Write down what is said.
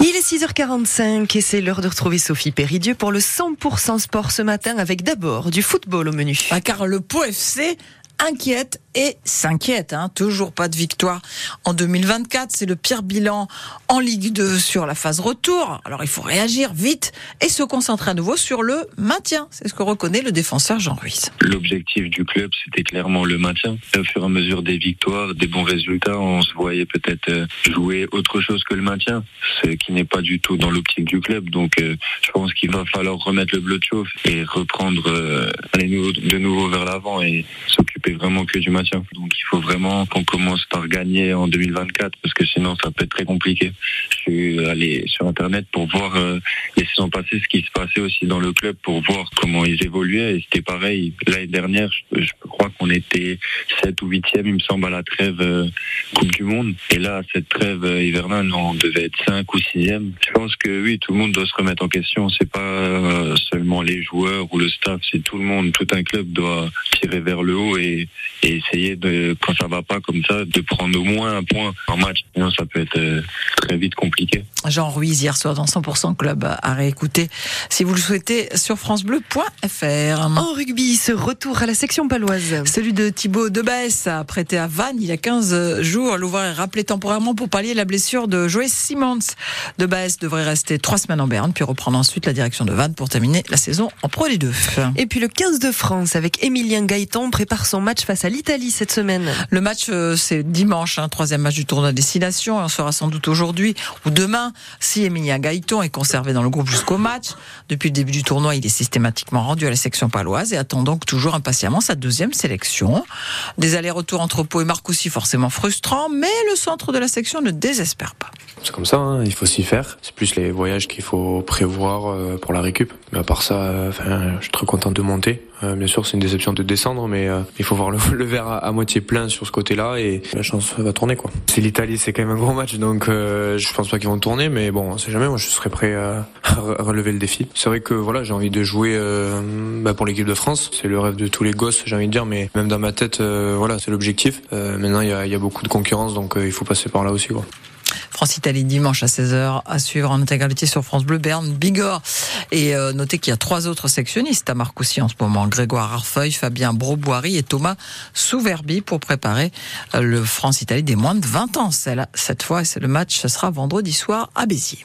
Il est 6h45 et c'est l'heure de retrouver Sophie Péridieu pour le 100% sport ce matin avec d'abord du football au menu. Ah, car le Pau FC inquiète et s'inquiète. Hein. Toujours pas de victoire en 2024. C'est le pire bilan en Ligue 2 sur la phase retour. Alors il faut réagir vite et se concentrer à nouveau sur le maintien. C'est ce que reconnaît le défenseur Jean Ruiz. L'objectif du club, c'était clairement le maintien. Au fur et à mesure des victoires, des bons résultats, on se voyait peut-être euh, jouer autre chose que le maintien, ce qui n'est pas du tout dans l'optique du club. Donc euh, je pense qu'il va falloir remettre le bleu de chauffe et reprendre euh, aller de nouveau vers l'avant et s'occuper vraiment que du maintien. Donc il faut vraiment qu'on commence par gagner en 2024 parce que sinon ça peut être très compliqué. Je suis allé sur internet pour voir euh, les saisons ce qui se passait aussi dans le club pour voir comment ils évoluaient et c'était pareil l'année dernière. Je crois qu'on était 7 ou 8e il me semble à la trêve euh, Coupe du Monde et là cette trêve euh, hivernale on devait être 5 ou 6e. Je pense que oui tout le monde doit se remettre en question. C'est pas euh, seulement les joueurs ou le staff, c'est tout le monde. Tout un club doit tirer vers le haut et, et essayer de, quand ça va pas comme ça, de prendre au moins un point en match. Sinon, ça peut être euh, très vite compliqué. Jean Ruiz hier soir dans 100% Club à réécouter si vous le souhaitez sur francebleu.fr. En rugby, ce retour à la section paloise. Celui de Thibaut a prêté à Vannes il y a 15 jours. L'ouvreur est rappelé temporairement pour pallier la blessure de Joël Simons. Debesse devrait rester trois semaines en Berne puis reprendre ensuite la direction de Vannes pour terminer la saison en Pro les deux. Et puis le 15 de France avec Emilien Gaëtan prépare son match face à l'Italie cette semaine. Le match, euh, c'est dimanche, hein, troisième match du tournoi destination. On sera sans doute aujourd'hui ou demain si Emilien Gaëton est conservé dans le groupe jusqu'au match. Depuis le début du tournoi, il est systématiquement rendu à la section paloise et attend donc toujours impatiemment sa deuxième sélection. Des allers-retours entre Pau et Marcoussis forcément frustrants, mais le centre de la section ne désespère pas. C'est comme ça, hein, il faut s'y faire. C'est plus les voyages qu'il faut prévoir euh, pour la récup. Mais à part ça, euh, je suis très content de monter. Euh, bien sûr, c'est une déception de descendre, mais il faut voir le, le verre à, moitié plein sur ce côté-là et la chance va tourner. quoi. C'est l'Italie, c'est quand même un gros match, donc je pense pas qu'ils vont tourner, mais bon, on sait jamais. Moi, je serais prêt à, à relever le défi. C'est vrai que voilà, j'ai envie de jouer bah, pour l'équipe de France. C'est le rêve de tous les gosses, j'ai envie de dire, mais même dans ma tête, voilà, c'est l'objectif. maintenant, il y a, y a, beaucoup de concurrence, donc il faut passer par là aussi. Quoi. France-Italie dimanche à 16h à suivre en intégralité sur France Bleu Berne Bigorre. Et euh, notez qu'il y a trois autres sectionnistes à Marcoussis en ce moment. Grégoire Arfeuil, Fabien Broboiry et Thomas Souverbi pour préparer euh, le France-Italie des moins de 20 ans. Cette fois, le match, ce sera vendredi soir à Béziers.